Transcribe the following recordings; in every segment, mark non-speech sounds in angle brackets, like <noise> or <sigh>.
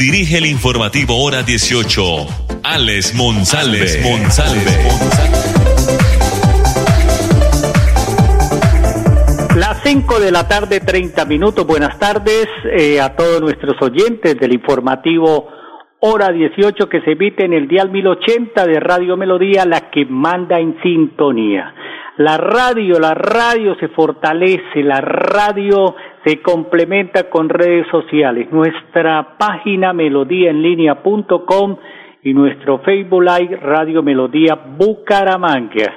dirige el informativo Hora 18, Alex Monsalve. Las 5 de la tarde, 30 minutos. Buenas tardes eh, a todos nuestros oyentes del informativo Hora 18 que se emite en el dial 1080 de Radio Melodía, la que manda en sintonía. La radio, la radio se fortalece, la radio se complementa con redes sociales. Nuestra página melodíaenlínea.com y nuestro Facebook Live Radio Melodía Bucaramanga.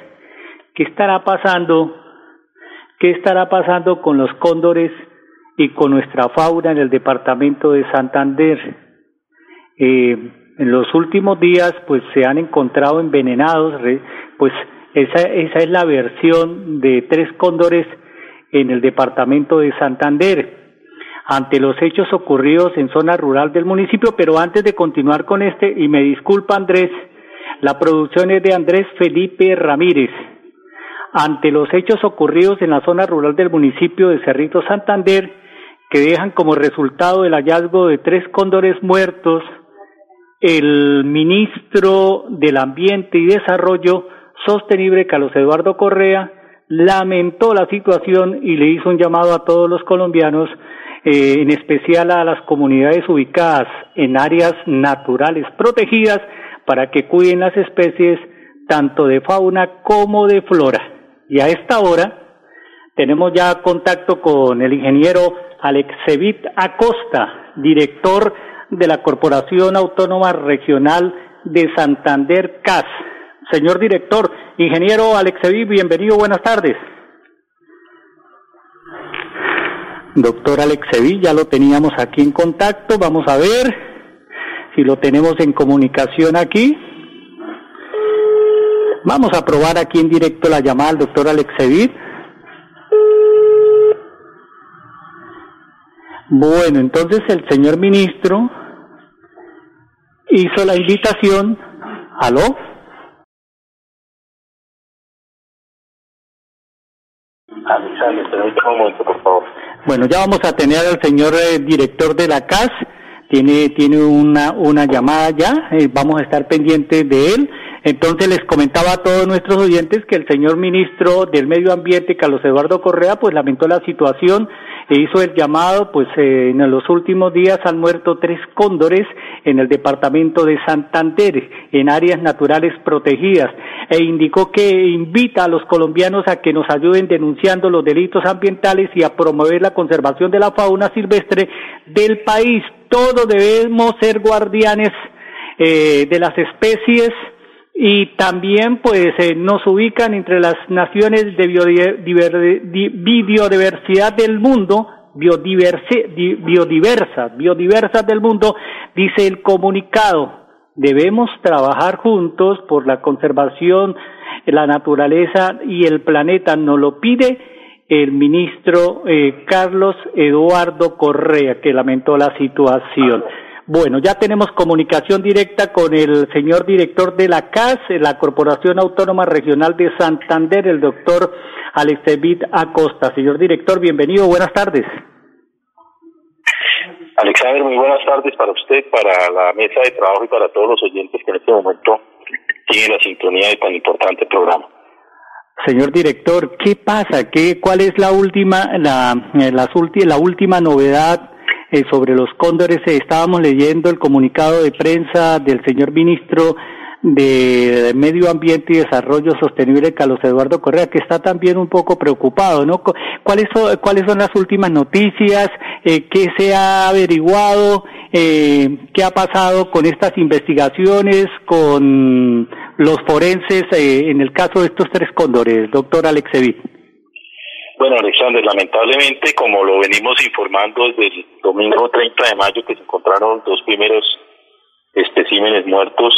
¿Qué estará pasando? ¿Qué estará pasando con los cóndores y con nuestra fauna en el departamento de Santander? Eh, en los últimos días, pues se han encontrado envenenados, pues esa, esa es la versión de tres cóndores en el departamento de Santander ante los hechos ocurridos en zona rural del municipio, pero antes de continuar con este, y me disculpa Andrés, la producción es de Andrés Felipe Ramírez. Ante los hechos ocurridos en la zona rural del municipio de Cerrito Santander, que dejan como resultado el hallazgo de tres cóndores muertos, el ministro del Ambiente y Desarrollo Sostenible, Carlos Eduardo Correa, lamentó la situación y le hizo un llamado a todos los colombianos, eh, en especial a las comunidades ubicadas en áreas naturales protegidas, para que cuiden las especies tanto de fauna como de flora. Y a esta hora tenemos ya contacto con el ingeniero Alexevit Acosta, director de la Corporación Autónoma Regional de Santander CAS. Señor director, ingeniero Alexevi, bienvenido, buenas tardes. Doctor Alexevi, ya lo teníamos aquí en contacto, vamos a ver si lo tenemos en comunicación aquí. Vamos a probar aquí en directo la llamada al doctor Alexevi. Bueno, entonces el señor ministro hizo la invitación. ¿Aló? Bueno, ya vamos a tener al señor eh, director de la CAS. Tiene, tiene una, una llamada ya. Eh, vamos a estar pendientes de él. Entonces les comentaba a todos nuestros oyentes que el señor ministro del Medio Ambiente, Carlos Eduardo Correa, pues lamentó la situación e hizo el llamado, pues eh, en los últimos días han muerto tres cóndores en el departamento de Santander, en áreas naturales protegidas, e indicó que invita a los colombianos a que nos ayuden denunciando los delitos ambientales y a promover la conservación de la fauna silvestre del país. Todos debemos ser guardianes eh, de las especies, y también pues eh, nos ubican entre las naciones de biodiversidad del mundo, biodiversas, biodiversas del mundo, dice el comunicado. Debemos trabajar juntos por la conservación, la naturaleza y el planeta. Nos lo pide el ministro eh, Carlos Eduardo Correa, que lamentó la situación. Bueno, ya tenemos comunicación directa con el señor director de la CAS, la Corporación Autónoma Regional de Santander, el doctor Alexevit Acosta. Señor director, bienvenido, buenas tardes. Alexander, muy buenas tardes para usted, para la mesa de trabajo y para todos los oyentes que en este momento tienen la sintonía de tan importante programa. Señor director, ¿qué pasa? ¿Qué, ¿Cuál es la última, la, la, la última novedad eh, sobre los cóndores. Eh, estábamos leyendo el comunicado de prensa del señor ministro de Medio Ambiente y Desarrollo Sostenible, Carlos Eduardo Correa, que está también un poco preocupado, ¿no? ¿Cuáles son, cuáles son las últimas noticias? Eh, ¿Qué se ha averiguado? Eh, ¿Qué ha pasado con estas investigaciones, con los forenses en el caso de estos tres cóndores, doctor Alexevit? Bueno, Alexander, lamentablemente, como lo venimos informando desde el domingo 30 de mayo, que se encontraron dos primeros especímenes muertos,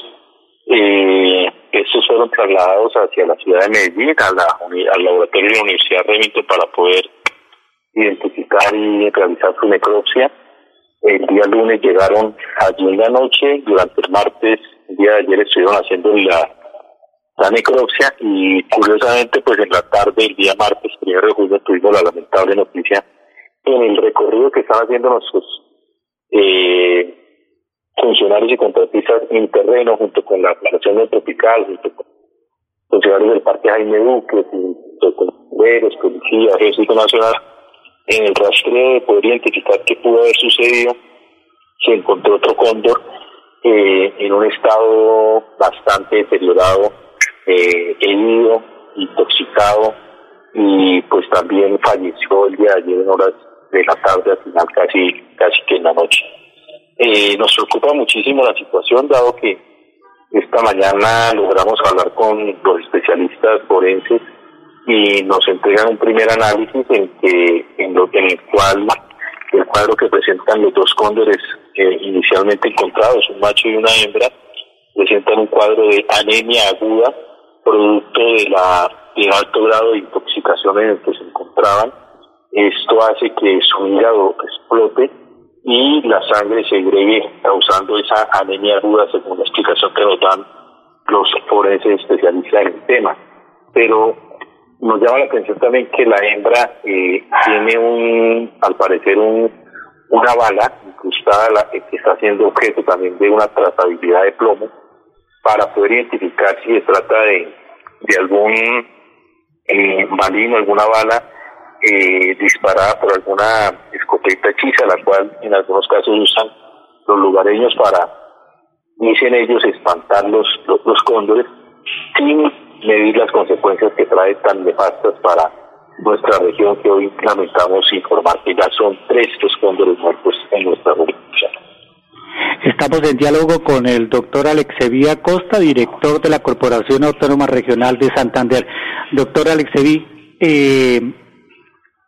eh, estos fueron trasladados hacia la ciudad de Medellín, a la, al laboratorio de la Universidad Remington para poder identificar y realizar su necropsia. El día lunes llegaron allí en la noche, durante el martes, el día de ayer estuvieron haciendo la la necropsia y curiosamente pues en la tarde el día martes primero de julio tuvimos la lamentable noticia en el recorrido que están haciendo nuestros eh, funcionarios y contratistas en terreno junto con la Planeación Tropical, junto con funcionarios del Parque Jaime Duque, junto con bomberos, policía, ejército nacional, en el rastreo de poder identificar qué pudo haber sucedido, se encontró otro cóndor eh, en un estado bastante deteriorado eh, herido, intoxicado y pues también falleció el día de ayer en horas de la tarde, al final casi, casi que en la noche. Eh, nos preocupa muchísimo la situación, dado que esta mañana logramos hablar con los especialistas forenses y nos entregan un primer análisis en que en lo en el cual el cuadro que presentan los dos cóndores eh, inicialmente encontrados, un macho y una hembra, presentan un cuadro de anemia aguda producto de la de alto grado de intoxicación en el que se encontraban. Esto hace que su hígado explote y la sangre se agregue causando esa anemia aguda según la explicación que nos dan los forenses especialistas en el tema. Pero nos llama la atención también que la hembra eh, tiene un, al parecer, un, una bala incrustada la, que está siendo objeto también de una trazabilidad de plomo para poder identificar si se trata de, de algún eh, balín alguna bala eh, disparada por alguna escopeta hechiza, la cual en algunos casos usan los lugareños para, dicen ellos, espantar los, los, cóndores sin medir las consecuencias que trae tan nefastas para nuestra región que hoy lamentamos informar que ya son tres los cóndores muertos en nuestra región. Estamos en diálogo con el doctor Alexeví Costa, director de la Corporación Autónoma Regional de Santander. Doctor Alexeví, eh,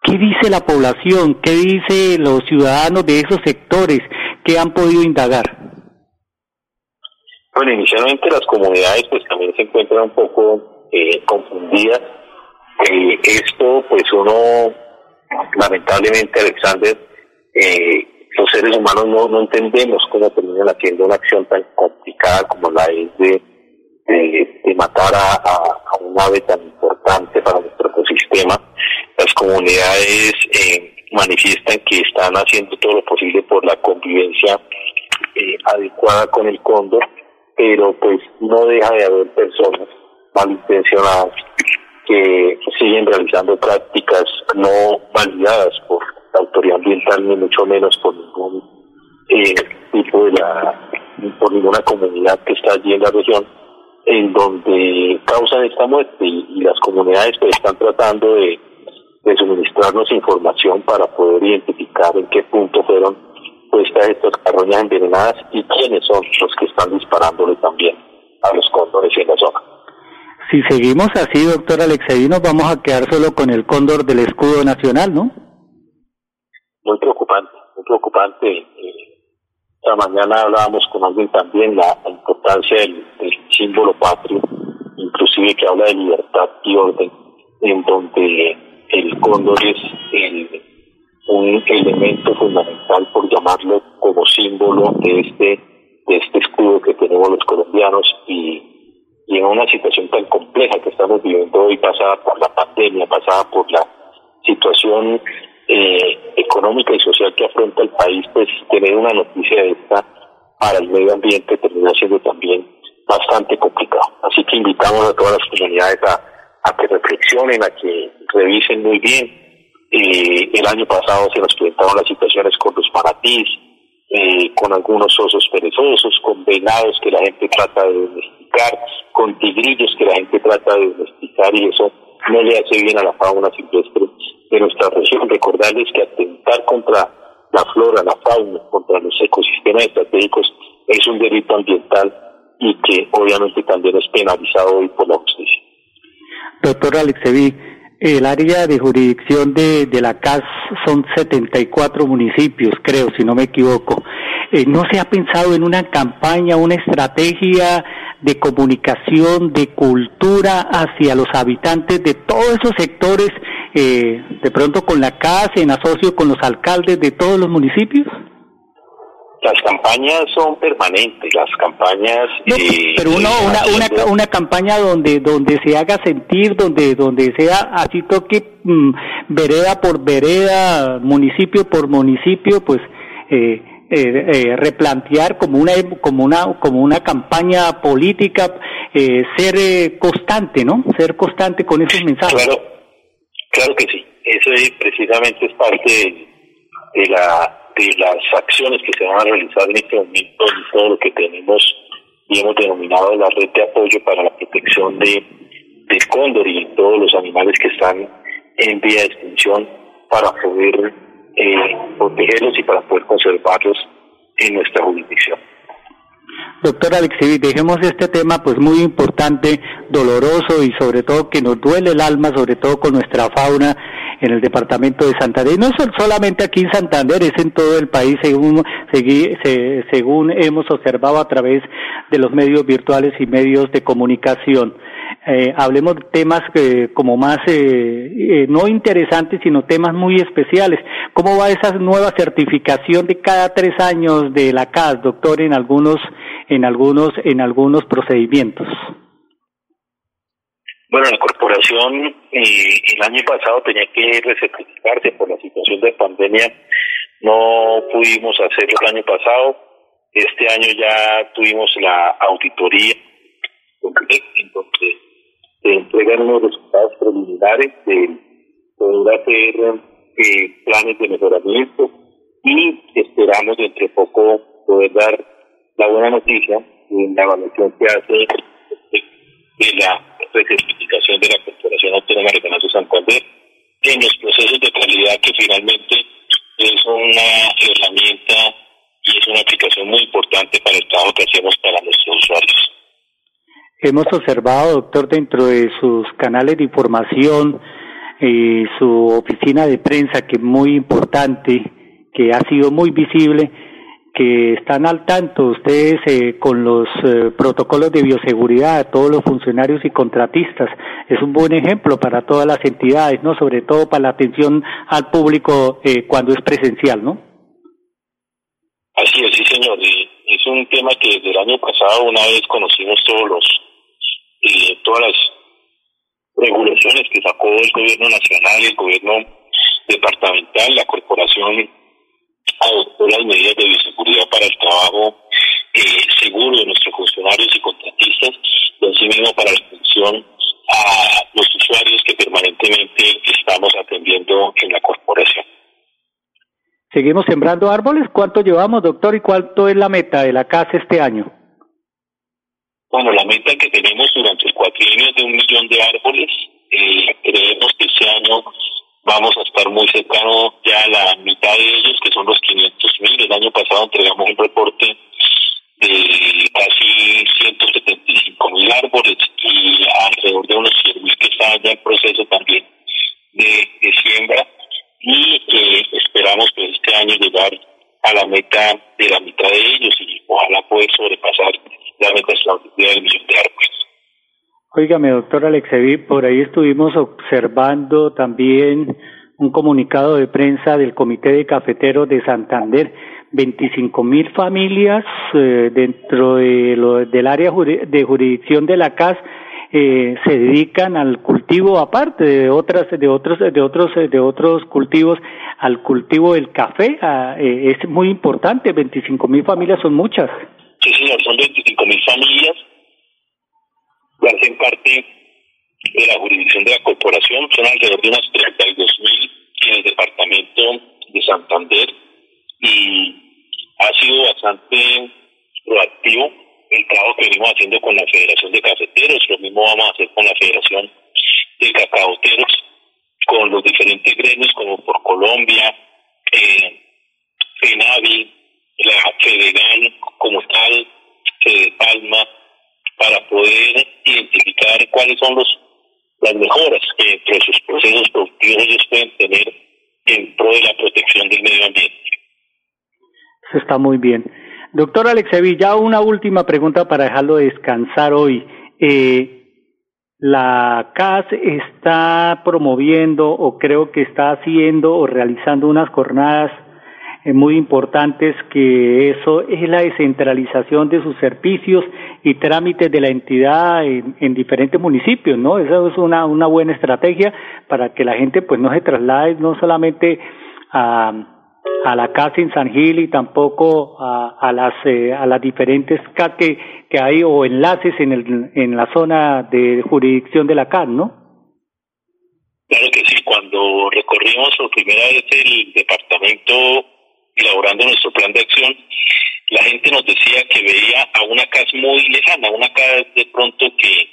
¿qué dice la población? ¿Qué dice los ciudadanos de esos sectores que han podido indagar? Bueno, inicialmente las comunidades pues también se encuentran un poco eh, confundidas. Eh, esto pues uno, lamentablemente Alexander, eh, los seres humanos no, no entendemos cómo terminan haciendo una acción tan complicada como la es de, de, matar a, un ave tan importante para nuestro ecosistema. Las comunidades eh, manifiestan que están haciendo todo lo posible por la convivencia eh, adecuada con el cóndor, pero pues no deja de haber personas malintencionadas que siguen realizando prácticas no validadas por la autoridad ambiental ni mucho menos por ningún eh, tipo de la por ninguna comunidad que está allí en la región en donde causan esta muerte y, las comunidades pues están tratando de, de, suministrarnos información para poder identificar en qué punto fueron puestas estas carroñas envenenadas y quiénes son los que están disparándole también a los cóndores en la zona. Si seguimos así, doctor Alexei, nos vamos a quedar solo con el cóndor del escudo nacional, ¿no? Muy preocupante, muy preocupante. Eh, esta mañana hablábamos con alguien también la, importancia del, símbolo patrio, inclusive que habla de libertad y orden, en donde el cóndor es el, un elemento fundamental, por llamarlo como símbolo de este, de este escudo que tenemos los colombianos y, y en una situación tan compleja que estamos viviendo hoy, pasada por la pandemia, pasada por la situación eh, económica y social que afronta el país, pues tener una noticia de esta para el medio ambiente termina siendo también bastante complicado. Así que invitamos a todas las comunidades a, que reflexionen, a que revisen muy bien. Eh, el año pasado se nos presentaron las situaciones con los manatís, eh, con algunos osos perezosos, con venados que la gente trata de domesticar, con tigrillos que la gente trata de domesticar y eso no le hace bien a la fauna silvestre de nuestra región. Recordarles que atentar contra la flora, la fauna, contra los ecosistemas estratégicos es un delito ambiental y que obviamente también es penalizado hoy por la justicia. Doctor Alexevi, El área de jurisdicción de, de la CAS son 74 municipios, creo, si no me equivoco. Eh, ¿No se ha pensado en una campaña, una estrategia de comunicación, de cultura hacia los habitantes de todos esos sectores, eh, de pronto con la CAS, en asocio con los alcaldes de todos los municipios? Las campañas son permanentes, las campañas... Eh, pero una, una, una, campaña donde donde se haga sentir, donde donde sea así toque mm, vereda por vereda, municipio por municipio, pues eh, eh, eh replantear como una como una como una campaña política, ser constante, ¿no? Ser constante con esos mensajes. Claro, claro que sí. Eso es, precisamente es parte de la de las acciones que se van a realizar en este momento todo lo que tenemos y hemos denominado la red de apoyo para la protección de del cóndor y todos los animales que están en vía de extinción para poder eh, protegerlos y para poder conservarlos en nuestra jurisdicción. Doctor Alexis, dejemos este tema pues muy importante, doloroso y sobre todo que nos duele el alma, sobre todo con nuestra fauna en el departamento de Santander. Y no solamente aquí en Santander, es en todo el país, según, según hemos observado a través de los medios virtuales y medios de comunicación. Eh, hablemos de temas que, como más, eh, eh, no interesantes, sino temas muy especiales. ¿Cómo va esa nueva certificación de cada tres años de la CAS, doctor, en algunos, en algunos, en algunos procedimientos? Bueno, la corporación eh, el año pasado tenía que recertificarse por la situación de pandemia. No pudimos hacerlo el año pasado. Este año ya tuvimos la auditoría en donde se entregan unos resultados preliminares de poder hacer eh, planes de mejoramiento y esperamos dentro de poco poder dar la buena noticia en la evaluación que hace de la recertificación de la Corporación Autónoma de Ganancias Santander en los procesos de calidad que finalmente es una herramienta y es una aplicación muy importante para el trabajo que hacemos para nuestros usuarios. Hemos observado, doctor, dentro de sus canales de información y su oficina de prensa, que es muy importante, que ha sido muy visible, que están al tanto ustedes eh, con los eh, protocolos de bioseguridad, todos los funcionarios y contratistas. Es un buen ejemplo para todas las entidades, ¿no? Sobre todo para la atención al público eh, cuando es presencial, ¿no? Así es, sí, señor. es un tema que desde el año pasado, una vez conocimos todos los, todas las regulaciones que sacó el gobierno nacional y el gobierno departamental, la corporación adoptó las medidas de bioseguridad para el trabajo eh, seguro de nuestros funcionarios y contratistas, y mismo para la atención a los usuarios que permanentemente estamos atendiendo en la corporación. ¿Seguimos sembrando árboles? ¿Cuánto llevamos, doctor, y cuánto es la meta de la casa este año? Bueno, la meta que tenemos durante el cuatrienio es de un millón de árboles. Eh, creemos que este año vamos a estar muy cercano ya a la mitad de ellos, que son los 500 mil. El año pasado entregamos un reporte de casi 175 mil árboles y alrededor de unos 100 mil que están ya en proceso también de, siembra. Y eh, esperamos que este año llegar a la meta de la mitad de ellos y ojalá poder sobrepasar la meta del millón de árboles. Óigame, doctor Alexevi, por ahí estuvimos observando también un comunicado de prensa del Comité de Cafeteros de Santander. 25 mil familias eh, dentro de lo, del área de jurisdicción de la CAS eh, se dedican al cultivo aparte de otras de otros de otros de otros cultivos al cultivo del café. Ah, eh, es muy importante 25 mil familias son muchas. Sí señor son 25 mil familias que hacen parte de la jurisdicción de la corporación, son alrededor de unas 32 mil en el departamento de Santander y ha sido bastante proactivo el trabajo que venimos haciendo con la Federación de Cafeteros, lo mismo vamos a hacer con la Federación de Cacaoteros, con los diferentes gremios como por Colombia, eh, FENAVI, la Fedegan como tal, Fede Palma, para poder identificar cuáles son los las mejoras que entre sus procesos productivos ellos pueden tener en pro de la protección del medio ambiente. Eso está muy bien. Doctor Alexevi, ya una última pregunta para dejarlo descansar hoy. Eh, la CAS está promoviendo o creo que está haciendo o realizando unas jornadas muy importantes que eso es la descentralización de sus servicios y trámites de la entidad en, diferentes municipios, ¿no? Esa es una, una buena estrategia para que la gente pues no se traslade no solamente a a la casa en San Gil y tampoco a, a las eh, a las diferentes CAT que, que hay o enlaces en, el, en la zona de jurisdicción de la CAT, ¿no? Claro que sí, cuando recorrimos por primera vez el departamento elaborando nuestro plan de acción, la gente nos decía que veía a una casa muy lejana, una casa de pronto que,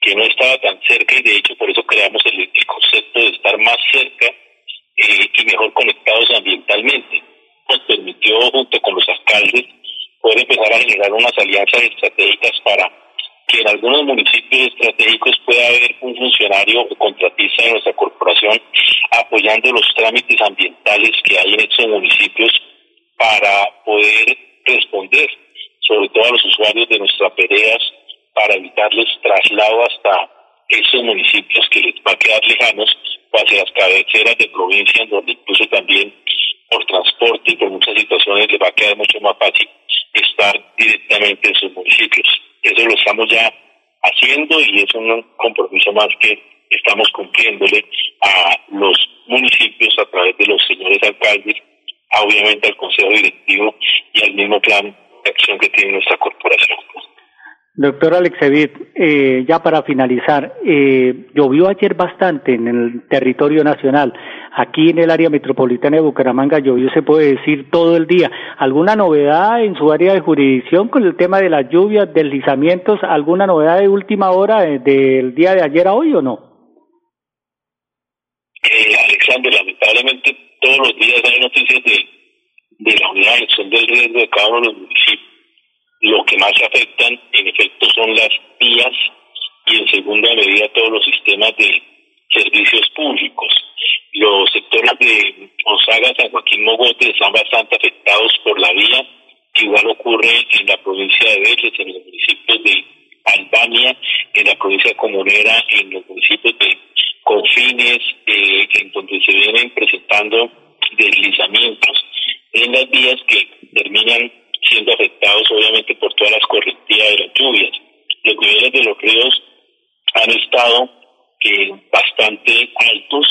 que no estaba tan cerca y de hecho por eso creamos el concepto de estar más cerca eh, y mejor conectados ambientalmente. Nos permitió, junto con los alcaldes, poder empezar a generar unas alianzas estratégicas para que en algunos municipios estratégicos pueda haber un funcionario o contratista de nuestra corporación apoyando los trámites ambientales que hay en estos municipios para poder responder, sobre todo a los usuarios de nuestras pereas, para evitarles traslado hasta esos municipios que les va a quedar lejanos hacia las cabeceras de provincia, donde incluso también por transporte y por muchas situaciones les va a quedar mucho más fácil estar directamente en sus municipios. Eso lo estamos ya haciendo y es un compromiso más que estamos cumpliéndole a los municipios a través de los señores alcaldes, obviamente al Consejo Directivo y al mismo plan de acción que tiene nuestra corporación. Doctor Alexevit, eh, ya para finalizar, eh, llovió ayer bastante en el territorio nacional. Aquí en el área metropolitana de Bucaramanga llovió, se puede decir, todo el día. ¿Alguna novedad en su área de jurisdicción con el tema de las lluvias, deslizamientos? ¿Alguna novedad de última hora eh, del día de ayer a hoy o no? Eh, Alexander, lamentablemente todos los días hay noticias de, de la unidad de acción del riesgo de cada uno de los municipios lo que más afectan, en efecto, son las vías y, en segunda medida, todos los sistemas de servicios públicos. Los sectores de Gonzaga, San Joaquín Mogote están bastante afectados por la vía. Igual ocurre en la provincia de Vélez, en los municipios de Albania, en la provincia de Comunera, en los municipios de Confines, eh, en donde se vienen presentando deslizamientos en las vías que terminan siendo afectados obviamente por todas las correntías de las lluvias. Los niveles de los ríos han estado eh, bastante altos,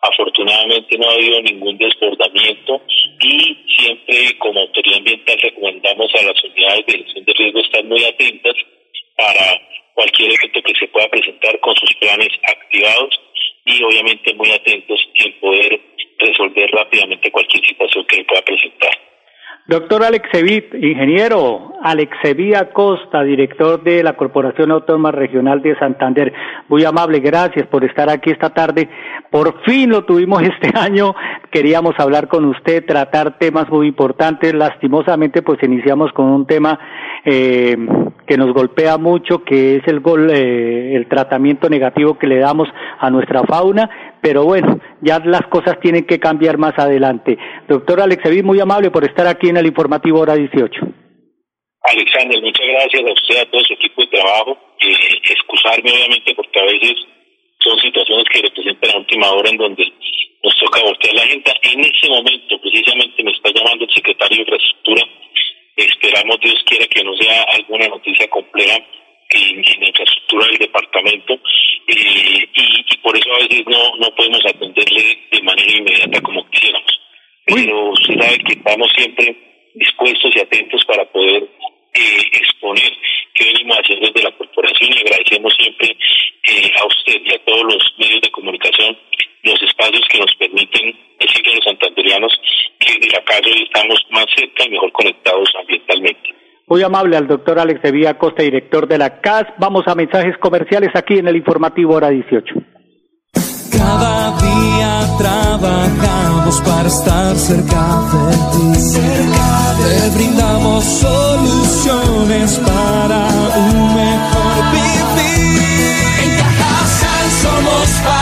afortunadamente no ha habido ningún desbordamiento y siempre como autoridad ambiental recomendamos a las unidades de gestión de riesgo estar muy atentas para cualquier evento que se pueda presentar con sus planes activados y obviamente muy atentos en poder resolver rápidamente cualquier situación que pueda presentar. Doctor Alexevit, ingeniero Alexevit Acosta, director de la Corporación Autónoma Regional de Santander. Muy amable, gracias por estar aquí esta tarde. Por fin lo tuvimos <laughs> este año. Queríamos hablar con usted, tratar temas muy importantes. Lastimosamente, pues iniciamos con un tema eh, que nos golpea mucho, que es el, gol, eh, el tratamiento negativo que le damos a nuestra fauna, pero bueno, ya las cosas tienen que cambiar más adelante. Doctor Alexevi, muy amable por estar aquí en el informativo Hora 18. Alexander, muchas gracias a usted, a todo su equipo de trabajo. Eh, excusarme, obviamente, porque a veces son situaciones que representan la última hora en donde nos toca voltear la agenda. En ese momento, precisamente, me está llamando el secretario de Infraestructura Esperamos, Dios quiera, que no sea alguna noticia compleja en, la infraestructura del departamento eh, y, por eso a veces no, no podemos atenderle de manera inmediata como quisiéramos. Pero se sabe que estamos siempre dispuestos y atentos para poder eh, exponer qué venimos haciendo desde la corporación y agradecemos siempre eh, a usted y a todos los medios de comunicación los espacios que nos permiten decirle a los santanderianos que de la calle estamos más cerca y mejor conectados ambientalmente. Muy amable al doctor Alex Sevilla Costa, director de la CAS. Vamos a mensajes comerciales aquí en el informativo hora 18. Cada día trabajamos para estar cerca de ti. Cerca Te brindamos soluciones para un mejor vivir. En Cajasal somos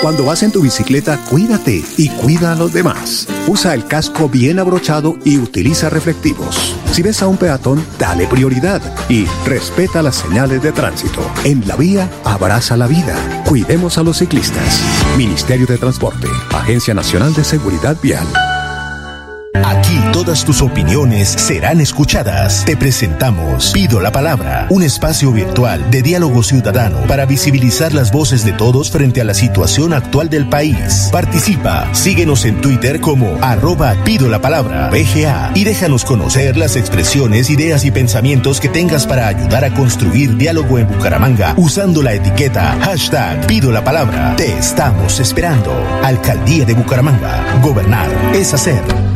Cuando vas en tu bicicleta, cuídate y cuida a los demás. Usa el casco bien abrochado y utiliza reflectivos. Si ves a un peatón, dale prioridad y respeta las señales de tránsito. En la vía, abraza la vida. Cuidemos a los ciclistas. Ministerio de Transporte, Agencia Nacional de Seguridad Vial. Aquí todas tus opiniones serán escuchadas. Te presentamos Pido la Palabra, un espacio virtual de diálogo ciudadano para visibilizar las voces de todos frente a la situación actual del país. Participa, síguenos en Twitter como arroba Pido la Palabra, BGA, y déjanos conocer las expresiones, ideas y pensamientos que tengas para ayudar a construir diálogo en Bucaramanga usando la etiqueta hashtag Pido la Palabra. Te estamos esperando. Alcaldía de Bucaramanga. Gobernar es hacer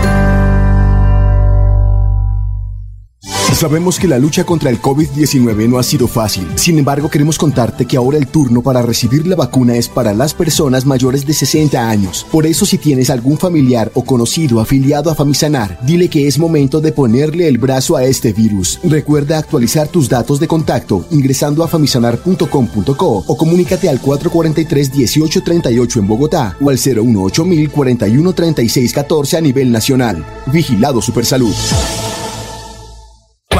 Sabemos que la lucha contra el COVID-19 no ha sido fácil. Sin embargo, queremos contarte que ahora el turno para recibir la vacuna es para las personas mayores de 60 años. Por eso, si tienes algún familiar o conocido afiliado a Famisanar, dile que es momento de ponerle el brazo a este virus. Recuerda actualizar tus datos de contacto ingresando a famisanar.com.co o comunícate al 443-1838 en Bogotá o al 018 41 36 14 a nivel nacional. Vigilado Supersalud.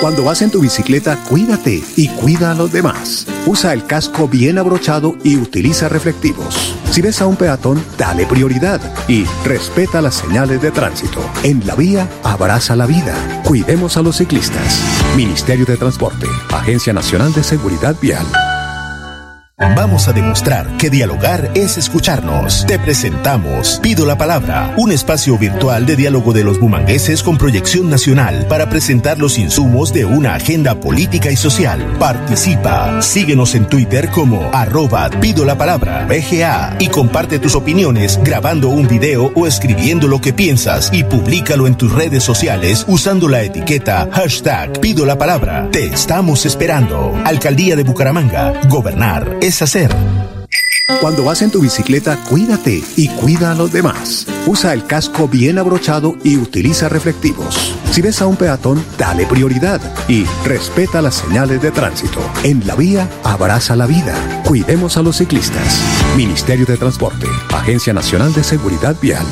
Cuando vas en tu bicicleta, cuídate y cuida a los demás. Usa el casco bien abrochado y utiliza reflectivos. Si ves a un peatón, dale prioridad y respeta las señales de tránsito. En la vía, abraza la vida. Cuidemos a los ciclistas. Ministerio de Transporte, Agencia Nacional de Seguridad Vial. Vamos a demostrar que dialogar es escucharnos. Te presentamos Pido la Palabra, un espacio virtual de diálogo de los bumangueses con proyección nacional para presentar los insumos de una agenda política y social. Participa, síguenos en Twitter como arroba Pido la Palabra BGA y comparte tus opiniones grabando un video o escribiendo lo que piensas y públicalo en tus redes sociales usando la etiqueta hashtag Pido la Palabra. Te estamos esperando. Alcaldía de Bucaramanga. Gobernar es hacer. Cuando vas en tu bicicleta, cuídate y cuida a los demás. Usa el casco bien abrochado y utiliza reflectivos. Si ves a un peatón, dale prioridad y respeta las señales de tránsito. En la vía, abraza la vida. Cuidemos a los ciclistas. Ministerio de Transporte, Agencia Nacional de Seguridad Vial.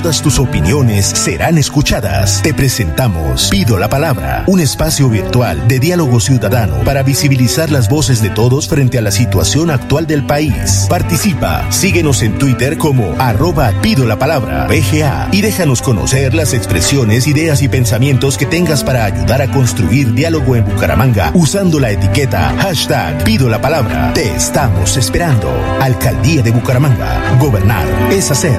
Todas tus opiniones serán escuchadas. Te presentamos Pido la Palabra, un espacio virtual de diálogo ciudadano para visibilizar las voces de todos frente a la situación actual del país. Participa, síguenos en Twitter como arroba Pido la Palabra, BGA, y déjanos conocer las expresiones, ideas y pensamientos que tengas para ayudar a construir diálogo en Bucaramanga usando la etiqueta hashtag Pido la Palabra. Te estamos esperando. Alcaldía de Bucaramanga. Gobernar es hacer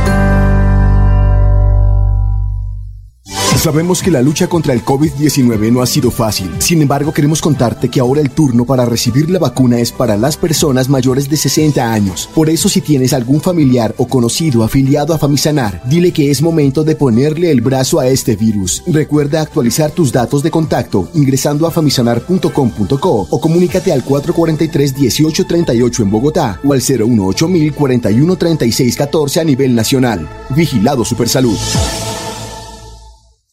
Sabemos que la lucha contra el COVID-19 no ha sido fácil. Sin embargo, queremos contarte que ahora el turno para recibir la vacuna es para las personas mayores de 60 años. Por eso, si tienes algún familiar o conocido afiliado a Famisanar, dile que es momento de ponerle el brazo a este virus. Recuerda actualizar tus datos de contacto ingresando a famisanar.com.co o comunícate al 443-1838 en Bogotá o al 018 41 36 14 a nivel nacional. Vigilado Supersalud.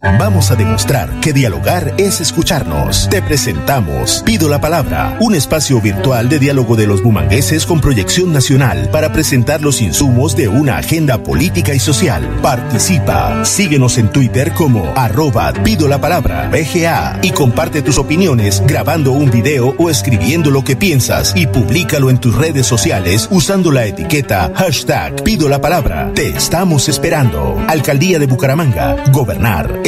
Vamos a demostrar que dialogar es escucharnos. Te presentamos Pido la Palabra, un espacio virtual de diálogo de los bumangueses con proyección nacional para presentar los insumos de una agenda política y social. Participa. Síguenos en Twitter como arroba Pido la Palabra BGA y comparte tus opiniones grabando un video o escribiendo lo que piensas y públicalo en tus redes sociales usando la etiqueta hashtag Pido la Palabra. Te estamos esperando. Alcaldía de Bucaramanga. Gobernar